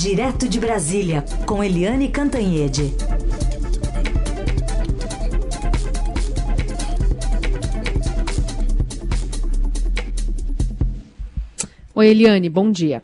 Direto de Brasília, com Eliane Cantanhede. Oi, Eliane, bom dia.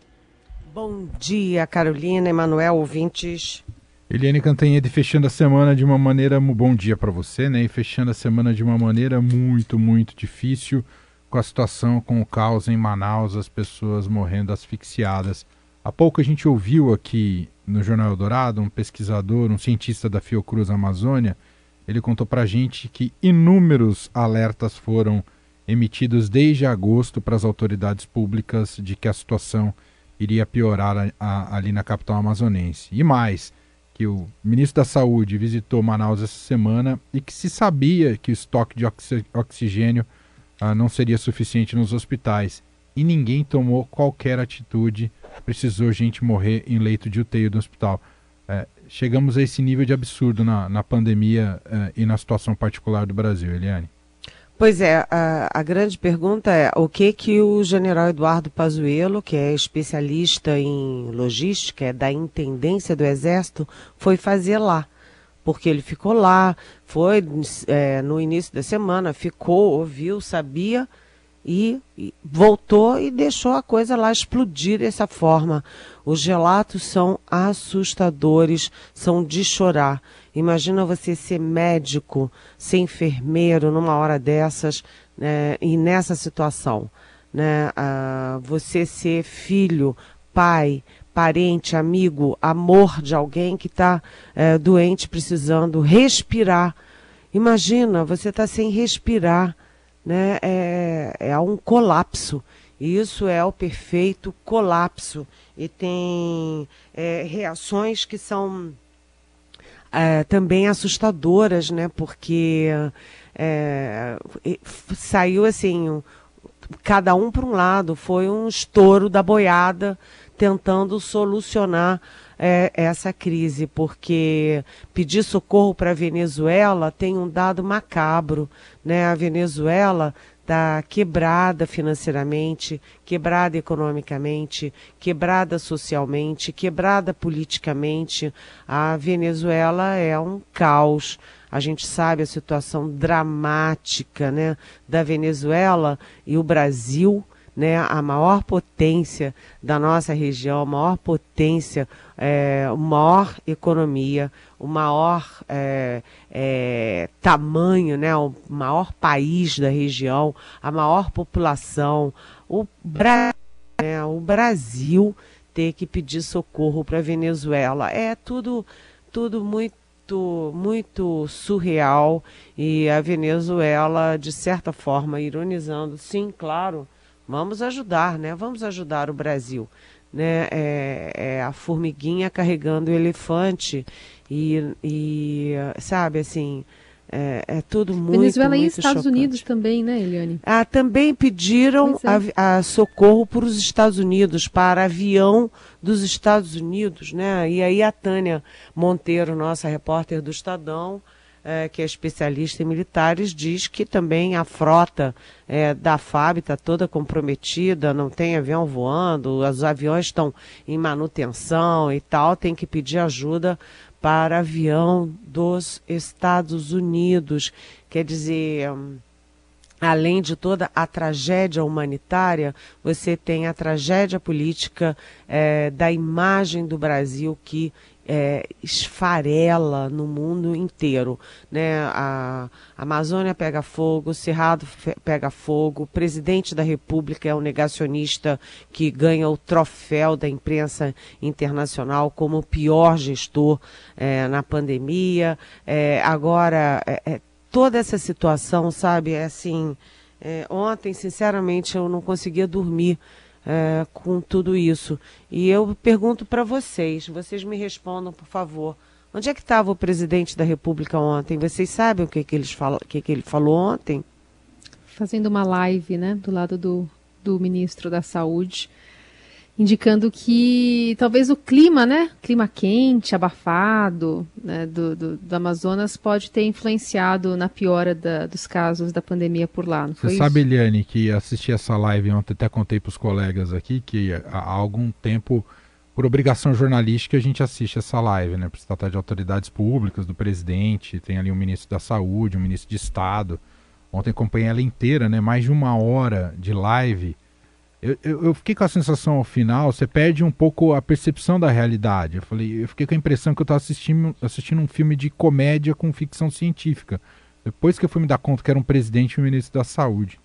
Bom dia, Carolina, Emanuel, ouvintes. Eliane Cantanhede fechando a semana de uma maneira. Bom dia para você, né? E fechando a semana de uma maneira muito, muito difícil, com a situação, com o caos em Manaus, as pessoas morrendo asfixiadas. Há pouco a gente ouviu aqui no Jornal Eldorado um pesquisador, um cientista da Fiocruz Amazônia. Ele contou para a gente que inúmeros alertas foram emitidos desde agosto para as autoridades públicas de que a situação iria piorar a, a, ali na capital amazonense. E mais, que o ministro da Saúde visitou Manaus essa semana e que se sabia que o estoque de oxi oxigênio ah, não seria suficiente nos hospitais. E ninguém tomou qualquer atitude, precisou gente morrer em leito de UTI do hospital. É, chegamos a esse nível de absurdo na, na pandemia é, e na situação particular do Brasil, Eliane. Pois é, a, a, grande pergunta é o que que o general Eduardo Pazuello, que é especialista em logística, é da intendência do Exército, foi fazer lá. Porque ele ficou lá, foi é, no início da semana, ficou, ouviu, sabia e, voltou e deixou a coisa lá explodir dessa forma. Os relatos são assustadores, são de chorar. Imagina você ser médico, ser enfermeiro numa hora dessas né, e nessa situação. Né? Ah, você ser filho, pai, parente, amigo, amor de alguém que está é, doente, precisando respirar. Imagina, você está sem respirar. Né? É, é um colapso. Isso é o perfeito colapso. E tem é, reações que são é, também assustadoras, né? Porque é, saiu assim, cada um para um lado, foi um estouro da boiada tentando solucionar é, essa crise, porque pedir socorro para a Venezuela tem um dado macabro, né? A Venezuela está quebrada financeiramente, quebrada economicamente, quebrada socialmente, quebrada politicamente. A Venezuela é um caos. A gente sabe a situação dramática né, da Venezuela e o Brasil né, a maior potência da nossa região, a maior potência, é, a maior economia, o maior é, é, tamanho, né, o maior país da região, a maior população, o, Bra né, o Brasil ter que pedir socorro para a Venezuela. É tudo, tudo muito, muito surreal e a Venezuela, de certa forma, ironizando, sim, claro, Vamos ajudar, né? Vamos ajudar o Brasil. Né? É, é a formiguinha carregando o elefante e, e sabe, assim, é, é tudo muito, Venezuela muito e Estados chocante. Unidos também, né, Eliane? Ah, também pediram Pois a, a socorro para os Estados Unidos, para avião dos Estados Unidos, né? E aí a Tânia Monteiro, nossa repórter do Estadão, é, que é especialista em militares, diz que também a frota é, da FAB está toda comprometida, não tem avião voando, os aviões estão em manutenção e tal, tem que pedir ajuda para avião dos Estados Unidos. Quer dizer. hum, além de toda a tragédia humanitária, você tem a tragédia política eh, da imagem do Brasil que eh, esfarela no mundo inteiro. Né? A, Amazônia pega fogo, o Cerrado pega fogo, o presidente da República é um negacionista que ganha o troféu da imprensa internacional como o pior gestor eh, na pandemia. Eh, agora, eh, eh, toda essa situação, sabe, é assim, é, ontem, sinceramente, eu não conseguia dormir é, com tudo isso. E eu pergunto para vocês, vocês me respondam, por favor. Onde é que estava o presidente da República ontem? Vocês sabem o que, que, eles fala, o que, que ele falou ontem? Fazendo uma live, né, do lado do, do ministro da Saúde, indicando que talvez o clima, né, clima quente, abafado, né, do, do, do Amazonas pode ter influenciado na piora da- dos casos da pandemia por lá, Você sabe? Eliane, que assisti essa live ontem, até contei para os colegas aqui, que há algum tempo por obrigação jornalística, a gente assiste essa live, né? Por se tratar de autoridades públicas, do presidente, tem ali um ministro da Saúde, um ministro de Estado. Ontem acompanhei ela inteira, né? Mais de uma hora de live. Eu, eu, fiquei com a sensação ao final, você perde um pouco a percepção da realidade. Eu falei, eu fiquei com a impressão que eu estava assistindo, assistindo um filme de comédia com ficção científica. Depois que eu fui me dar conta que era um presidente e um ministro da Saúde.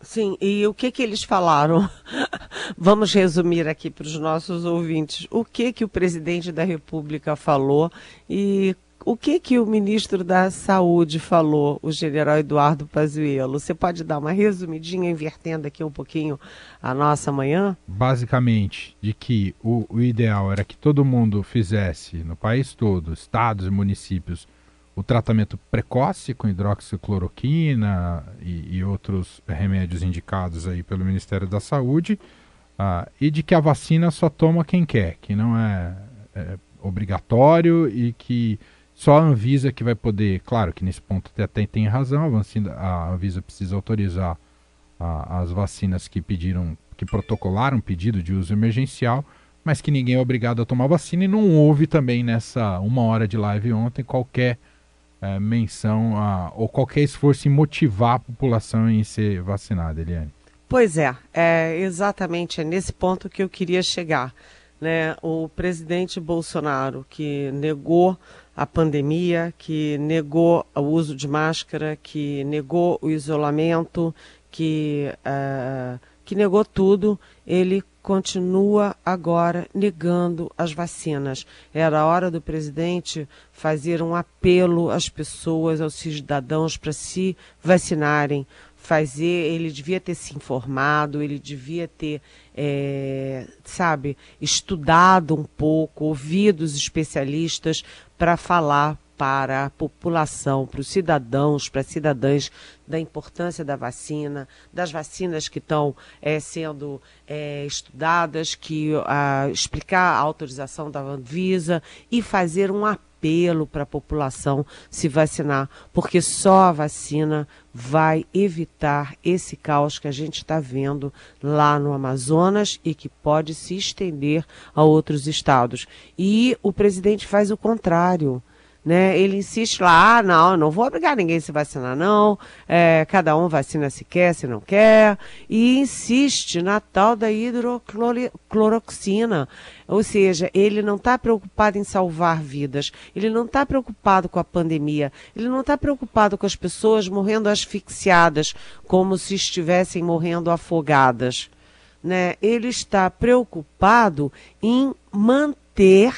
Sim, e o que que eles falaram? Vamos resumir aqui para os nossos ouvintes. O que que o presidente da República falou e o que que o ministro da Saúde falou, o general Eduardo Pazuello? Você pode dar uma resumidinha, invertendo aqui um pouquinho a nossa manhã? Basicamente, de que o, o ideal era que todo mundo fizesse, no país todo, estados e municípios, o tratamento precoce com hidroxicloroquina e, e, outros remédios indicados aí pelo Ministério da Saúde, uh, e de que a vacina só toma quem quer, que não é, é, obrigatório e que só a Anvisa que vai poder, claro que nesse ponto até tem razão, a, a Anvisa precisa autorizar uh, as vacinas que pediram, que protocolaram pedido de uso emergencial, mas que ninguém é obrigado a tomar vacina e não houve também nessa uma hora de live ontem qualquer é, menção a, ou qualquer esforço em motivar a população em ser vacinada, Eliane. Pois é, é exatamente é nesse ponto que eu queria chegar. Né? O presidente Bolsonaro, que negou a pandemia, que negou o uso de máscara, que negou o isolamento, que, uh, que negou tudo, ele continua agora negando as vacinas. Era a hora do presidente fazer um apelo às pessoas, aos cidadãos para se vacinarem. Fazer, ele devia ter se informado, ele devia ter, é, sabe, estudado um pouco, ouvido os especialistas para falar para a população, para os cidadãos, para as cidadãs, da importância da vacina, das vacinas que estão é, sendo é, estudadas, que a, explicar a autorização da Anvisa e fazer um apelo para a população se vacinar, porque só a vacina vai evitar esse caos que a gente está vendo lá no Amazonas e que pode se estender a outros estados. E o presidente faz o contrário né? Ele insiste lá, ah, não, não vou obrigar ninguém a se vacinar, não. É, cada um vacina se quer, se não quer. E insiste na tal da hidrocloroxina. Ou seja, ele não está preocupado em salvar vidas, ele não está preocupado com a pandemia, ele não está preocupado com as pessoas morrendo asfixiadas, como se estivessem morrendo afogadas. Né? Ele está preocupado em manter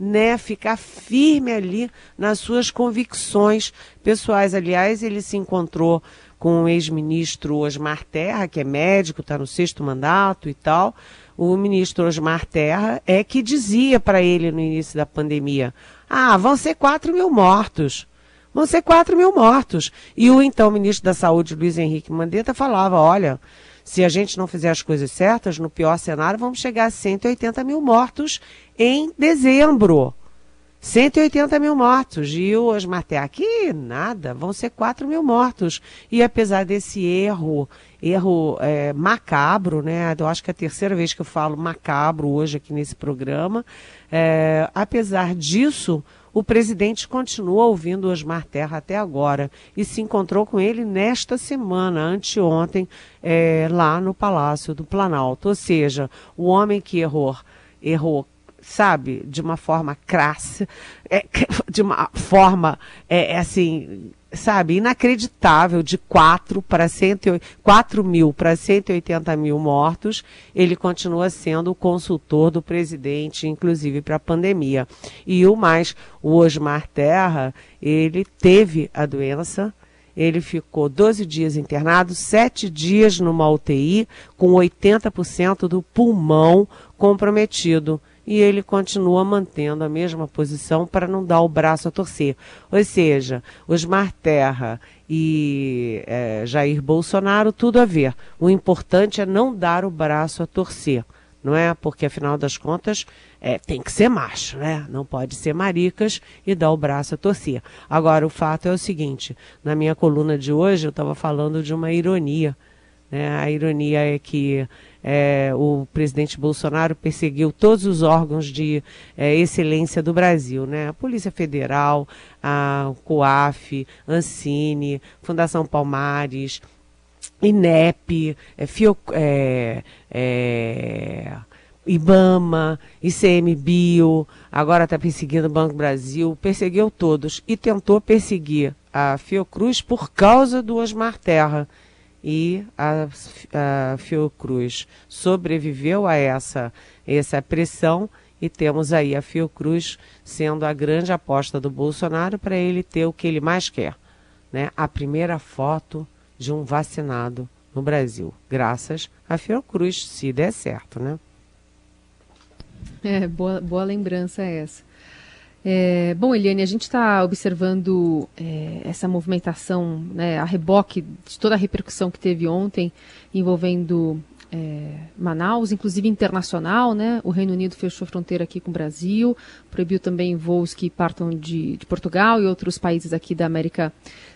né, ficar firme ali nas suas convicções pessoais. Aliás, ele se encontrou com o ex-ministro Osmar Terra, que é médico, está no sexto mandato e tal. O ministro Osmar Terra é que dizia para ele no início da pandemia: ah, vão ser 4 mil mortos. Vão ser 4 mil mortos. E o então ministro da Saúde, Luiz Henrique Mandetta, falava: olha, se a gente não fizer as coisas certas, no pior cenário, vamos chegar a 180 mil mortos em dezembro. 180 mil mortos. E o Osmar aqui nada, vão ser 4 mil mortos. E apesar desse erro, erro é, macabro, né? Eu acho que é a terceira vez que eu falo macabro hoje aqui nesse programa. É, apesar disso, o presidente continua ouvindo Osmar Terra até agora e se encontrou com ele nesta semana, anteontem, é, lá no Palácio do Planalto. Ou seja, o homem que errou, errou sabe, de uma forma crassa, é, de uma forma, é, é assim, sabe, inacreditável, de 4 para 4 mil para 180 mil mortos, ele continua sendo o consultor do presidente, inclusive para a pandemia. E o mais, o Osmar Terra, ele teve a doença, ele ficou 12 dias internado, 7 dias numa UTI, com 80% do pulmão comprometido e ele continua mantendo a mesma posição para não dar o braço a torcer. Ou seja, Osmar Terra e é, Jair Bolsonaro, tudo a ver. O importante é não dar o braço a torcer, não é? Porque afinal das contas é, tem que ser macho, né? Não pode ser maricas e dar o braço a torcer. Agora, o fato é o seguinte: na minha coluna de hoje eu estava falando de uma ironia. Né? A ironia é que é, o presidente Bolsonaro perseguiu todos os órgãos de é, excelência do Brasil, né? A Polícia Federal, a COAF, Ancine, Fundação Palmares, INEP, é, Fio, é, é, IBAMA, ICMBio, agora está perseguindo o Banco Brasil, perseguiu todos e tentou perseguir a Fiocruz por causa do Osmar Terra. E a, a Fiocruz sobreviveu a essa, essa pressão e temos aí a Fiocruz sendo a grande aposta do Bolsonaro para ele ter o que ele mais quer, né? A primeira foto de um vacinado no Brasil, graças à Fiocruz, se der certo, né? É, boa, boa lembrança essa. É, bom, Eliane, a gente está observando é, essa movimentação, né, a reboque de toda a repercussão que teve ontem envolvendo é, Manaus, inclusive internacional, né? O Reino Unido fechou fronteira aqui com o Brasil, proibiu também voos que partam de, de Portugal e outros países aqui da América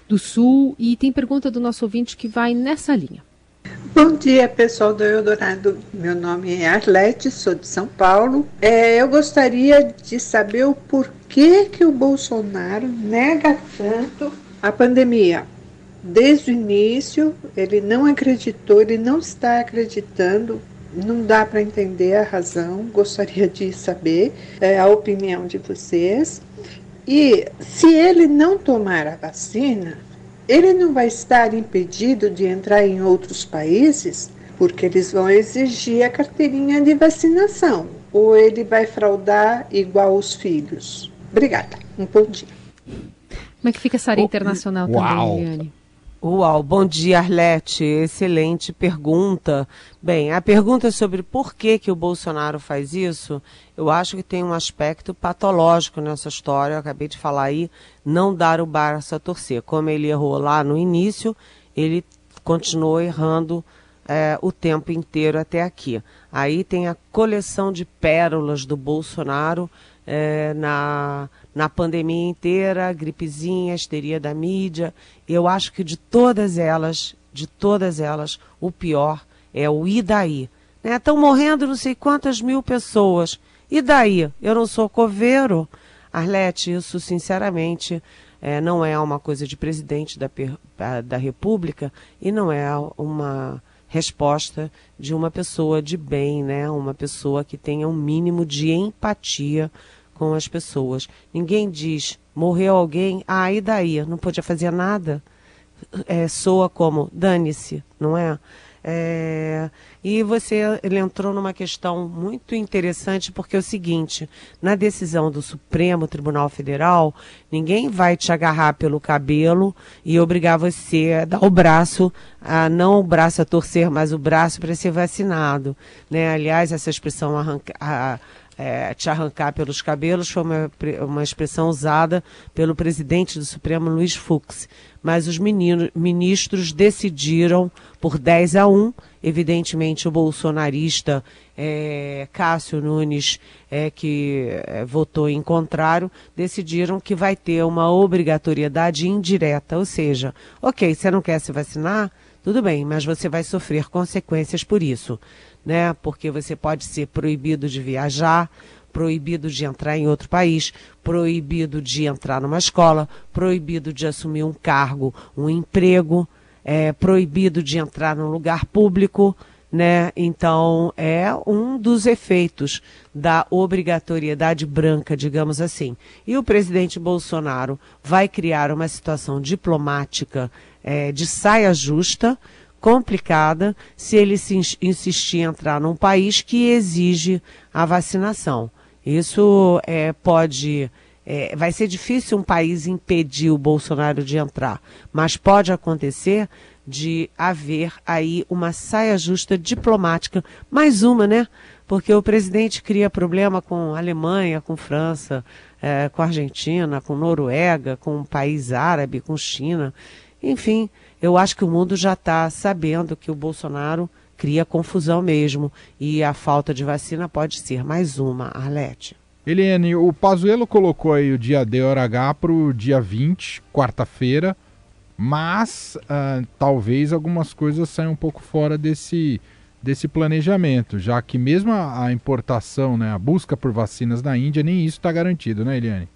do Sul. E tem pergunta do nosso ouvinte que vai nessa linha. Bom dia, pessoal do Eldorado. Meu nome é Arlete, sou de São Paulo. É, eu gostaria de saber o porquê que o Bolsonaro nega tanto a pandemia. Desde o início, ele não acreditou, ele não está acreditando. Não dá para entender a razão. Gostaria de saber é, a opinião de vocês. E se ele não tomar a vacina, ele não vai estar impedido de entrar em outros países, porque eles vão exigir a carteirinha de vacinação, ou ele vai fraudar igual os filhos. Obrigada. Um bom dia. Como é que fica essa área internacional Uau. também, Eliane? Uau, bom dia, Arlete. Excelente pergunta. Bem, a pergunta sobre por que, que o Bolsonaro faz isso, eu acho que tem um aspecto patológico nessa história. Eu acabei de falar aí, não dar o braço a torcer. Como ele errou lá no início, ele continuou errando é, o tempo inteiro até aqui. Aí tem a coleção de pérolas do Bolsonaro é, na, na pandemia inteira, gripezinha, histeria da mídia. Eu acho que de todas elas, de todas elas, o pior é o e daí. Estão né? morrendo não sei quantas mil pessoas. E daí? Eu não sou coveiro? Arlete, isso sinceramente é, não é uma coisa de presidente da, da República e não é uma resposta de uma pessoa de bem, né? Uma pessoa que tenha um mínimo de empatia com as pessoas. Ninguém diz, morreu alguém, ah, e daí? Não podia fazer nada? É, soa como, dane-se, não é? É, e você ele entrou numa questão muito interessante, porque é o seguinte: na decisão do Supremo Tribunal Federal, ninguém vai te agarrar pelo cabelo e obrigar você a dar o braço, a, não o braço a torcer, mas o braço para ser vacinado. Né? Aliás, essa expressão arranca, a, é, te arrancar pelos cabelos foi uma, uma expressão usada pelo presidente do Supremo, Luiz Fux mas os menino, ministros decidiram por 10 a 1. Evidentemente, o bolsonarista é, Cássio Nunes, é, que é, votou em contrário, decidiram que vai ter uma obrigatoriedade indireta. Ou seja, ok, você não quer se vacinar? Tudo bem, mas você vai sofrer consequências por isso. Né? Porque você pode ser proibido de viajar, proibido de entrar em outro país, proibido de entrar numa escola, proibido de assumir um cargo, um emprego, é, proibido de entrar num lugar público. Né? Então, é um dos efeitos da obrigatoriedade branca, digamos assim. E o presidente Bolsonaro vai criar uma situação diplomática é, de saia justa, complicada, se ele se insistir em entrar num país que exige a vacinação. Isso é, pode. É, vai ser difícil um país impedir o Bolsonaro de entrar, mas pode acontecer de haver aí uma saia justa diplomática, mais uma, né? Porque o presidente cria problema com Alemanha, com França, é, com Argentina, com Noruega, com um país árabe, com China. Enfim, eu acho que o mundo já está sabendo que o Bolsonaro cria confusão mesmo. E a falta de vacina pode ser mais uma, Arlete. Eliane, o Pazuello colocou aí o dia D hora H para o dia 20, quarta-feira, mas uh, talvez algumas coisas saiam um pouco fora desse, desse planejamento, já que mesmo a, a importação, né, a busca por vacinas na Índia, nem isso está garantido, né, Eliane?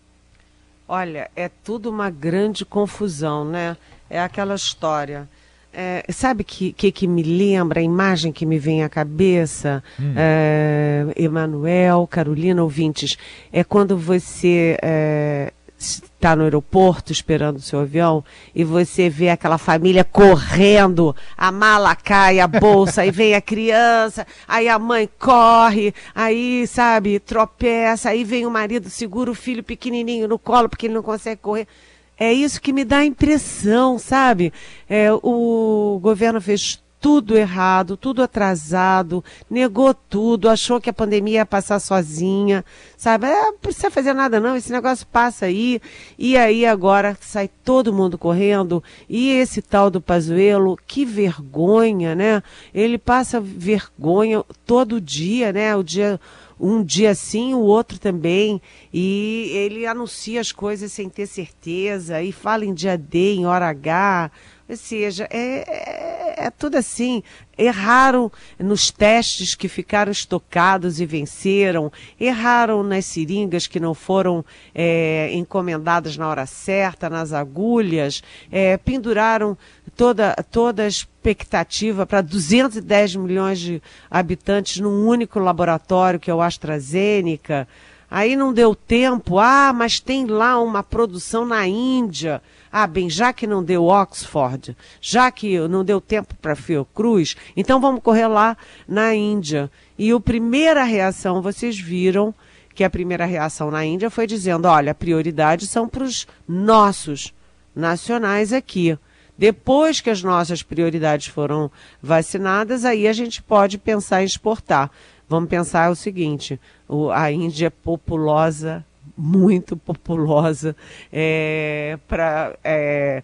Olha, é tudo uma grande confusão, né? É aquela história. É, sabe que, que que me lembra, a imagem que me vem à cabeça, hum. é, Emanuel, Carolina, ouvintes, é quando você é, está no aeroporto esperando o seu avião e você vê aquela família correndo, a mala cai, a bolsa, aí vem a criança, aí a mãe corre, aí, sabe, tropeça, aí vem o marido, segura o filho pequenininho no colo porque ele não consegue correr. É isso que me dá a impressão, sabe? É, o governo fez tudo errado, tudo atrasado, negou tudo, achou que a pandemia ia passar sozinha, sabe? É, não precisa fazer nada não, esse negócio passa aí, e aí agora sai todo mundo correndo, e esse tal do Pazuello, que vergonha, né? Ele passa vergonha todo dia, né? O dia um dia sim, o outro também, e ele anuncia as coisas sem ter certeza, e fala em dia D, em hora H, ou seja, é, é, é, tudo assim. Erraram nos testes que ficaram estocados e venceram, erraram nas seringas que não foram é, encomendadas na hora certa, nas agulhas, é, penduraram toda, toda a expectativa para 210 milhões de habitantes num único laboratório, que é o AstraZeneca. Aí não deu tempo, ah, mas tem lá uma produção na Índia. Ah, bem, já que não deu Oxford, já que não deu tempo para Fiocruz, então vamos correr lá na Índia. E a primeira reação, vocês viram que a primeira reação na Índia foi dizendo: olha, a prioridade são para os nossos nacionais aqui. Depois que as nossas prioridades foram vacinadas, aí a gente pode pensar em exportar. Vamos pensar o seguinte: a Índia é populosa muito populosa é, para é,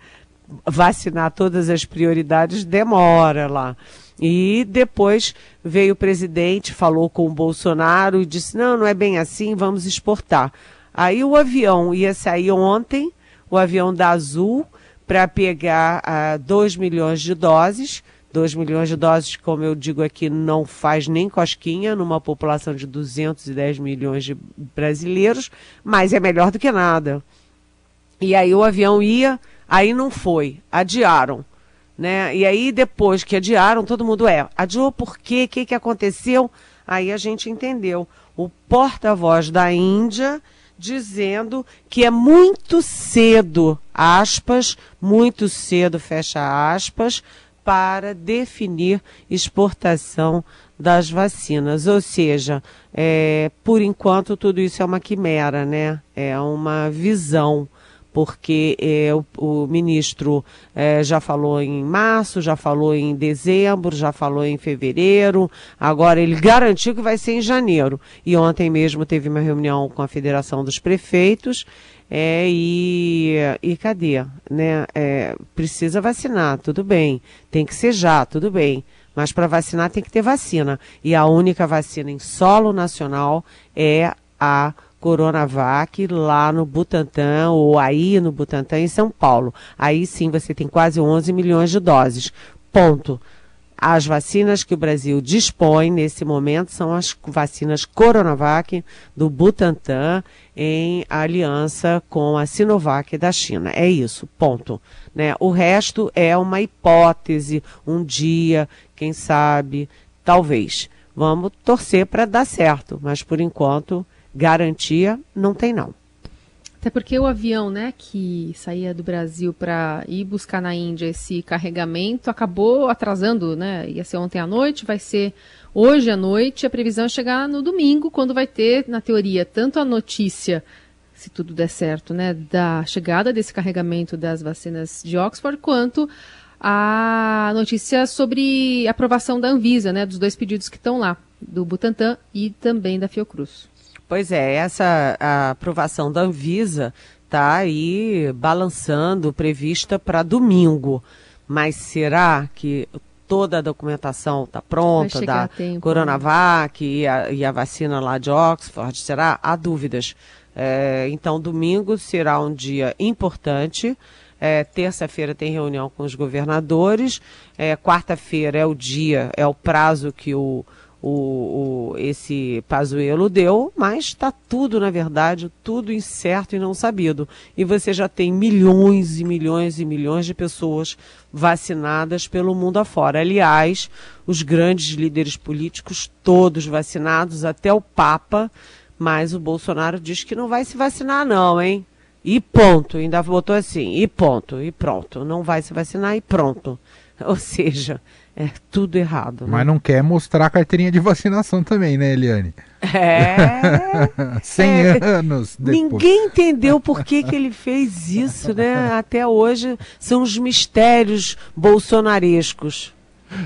vacinar todas as prioridades, demora lá. E depois veio o presidente, falou com o Bolsonaro e disse: não, não é bem assim, vamos exportar. Aí o avião ia sair ontem, o avião da Azul, para pegar ah, 2 milhões de doses 2 milhões de doses, como eu digo aqui, não faz nem cosquinha numa população de 210 milhões de brasileiros, mas é melhor do que nada. E aí o avião ia, aí não foi, adiaram. Né? E aí depois que adiaram, todo mundo é, adiou por quê? O que, que aconteceu? Aí a gente entendeu. O porta-voz da Índia dizendo que é muito cedo, aspas, muito cedo, fecha aspas, para definir exportação das vacinas. Ou seja, é, por enquanto tudo isso é uma quimera, né? É uma visão porque é, o, o, ministro é, já falou em março, já falou em dezembro, já falou em fevereiro, agora ele garantiu que vai ser em janeiro. E ontem mesmo teve uma reunião com a Federação dos Prefeitos é, e, e cadê? Né? É, precisa vacinar, tudo bem. Tem que ser já, tudo bem. Mas para vacinar tem que ter vacina. E a única vacina em solo nacional é a Coronavac lá no Butantã, ou aí no Butantã, em São Paulo. Aí sim você tem quase 11 milhões de doses. Ponto. As vacinas que o Brasil dispõe nesse momento são as vacinas Coronavac do Butantan em aliança com a Sinovac da China. É isso, ponto. Né? O resto é uma hipótese, um dia, quem sabe, talvez. Vamos torcer para dar certo, mas por enquanto, garantia não tem não. Até porque o avião, né, que saía do Brasil para ir buscar na Índia esse carregamento acabou atrasando, né? Ia ser ontem à noite, vai ser hoje à noite. A previsão é chegar no domingo, quando vai ter, na teoria, tanto a notícia, se tudo der certo, né, da chegada desse carregamento das vacinas de Oxford, quanto a notícia sobre aprovação da Anvisa, né, dos dois pedidos que estão lá, do Butantan e também da Fiocruz. Pois é, essa aprovação da Anvisa está aí balançando, prevista para domingo. Mas será que toda a documentação está pronta da tempo, né? Coronavac né? e, a, e, a, vacina lá de Oxford? Será? Há dúvidas. É, então, domingo será um dia importante. É, Terça-feira tem reunião com os governadores. É, Quarta-feira é o dia, é o prazo que o, o, o esse Pazuello deu, mas está tudo, na verdade, tudo incerto e não sabido. E você já tem milhões e milhões e milhões de pessoas vacinadas pelo mundo afora. Aliás, os grandes líderes políticos, todos vacinados, até o Papa, mas o Bolsonaro diz que não vai se vacinar, não, hein? E ponto. Ainda botou assim, e ponto, e pronto. Não vai se vacinar e pronto. Ou seja, é tudo errado. Né? Mas não quer mostrar a carteirinha de vacinação também, né, Eliane? É. 100 é, anos depois. Ninguém entendeu por que, que ele fez isso, né? Até hoje são os mistérios bolsonarescos.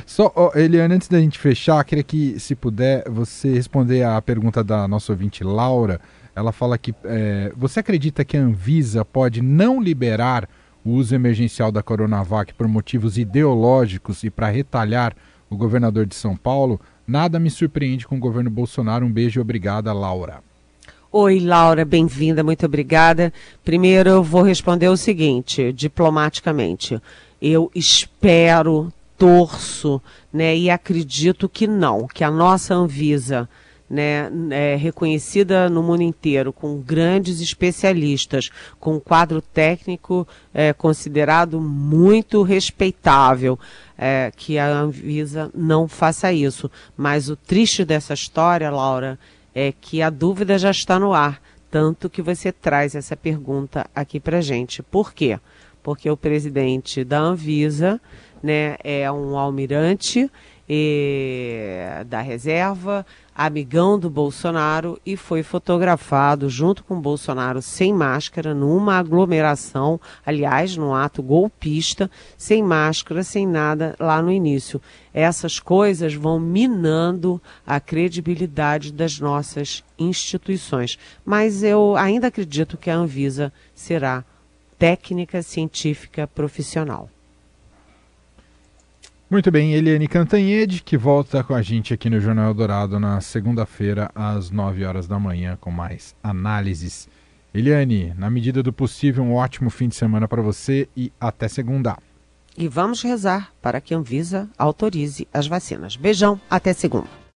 Só, oh, Eliane, antes da gente fechar, queria que, se puder, você responder a pergunta da nossa ouvinte Laura. Ela fala que é, você acredita que a Anvisa pode não liberar o uso emergencial da Coronavac por motivos ideológicos e para retalhar o governador de São Paulo, nada me surpreende com o governo Bolsonaro. Um beijo e obrigada, Laura. Oi, Laura, bem-vinda, muito obrigada. Primeiro eu vou responder o seguinte, diplomaticamente. Eu espero, torço, né, e acredito que não, que a nossa Anvisa né, é, reconhecida no mundo inteiro, com grandes especialistas, com um quadro técnico é, considerado muito respeitável, é, que a Anvisa não faça isso. Mas o triste dessa história, Laura, é que a dúvida já está no ar, tanto que você traz essa pergunta aqui para gente. Por quê? Porque o presidente da Anvisa né, é um almirante da reserva, amigão do Bolsonaro, e foi fotografado junto com o Bolsonaro sem máscara, numa aglomeração, aliás, num ato golpista, sem máscara, sem nada lá no início. Essas coisas vão minando a credibilidade das nossas instituições. Mas eu ainda acredito que a Anvisa será técnica científica profissional. Muito bem, Eliane Cantanhede, que volta com a gente aqui no Jornal Dourado na segunda-feira, às 9 horas da manhã, com mais análises. Eliane, na medida do possível, um ótimo fim de semana para você e até segunda. E vamos rezar para que a Anvisa autorize as vacinas. Beijão, até segunda.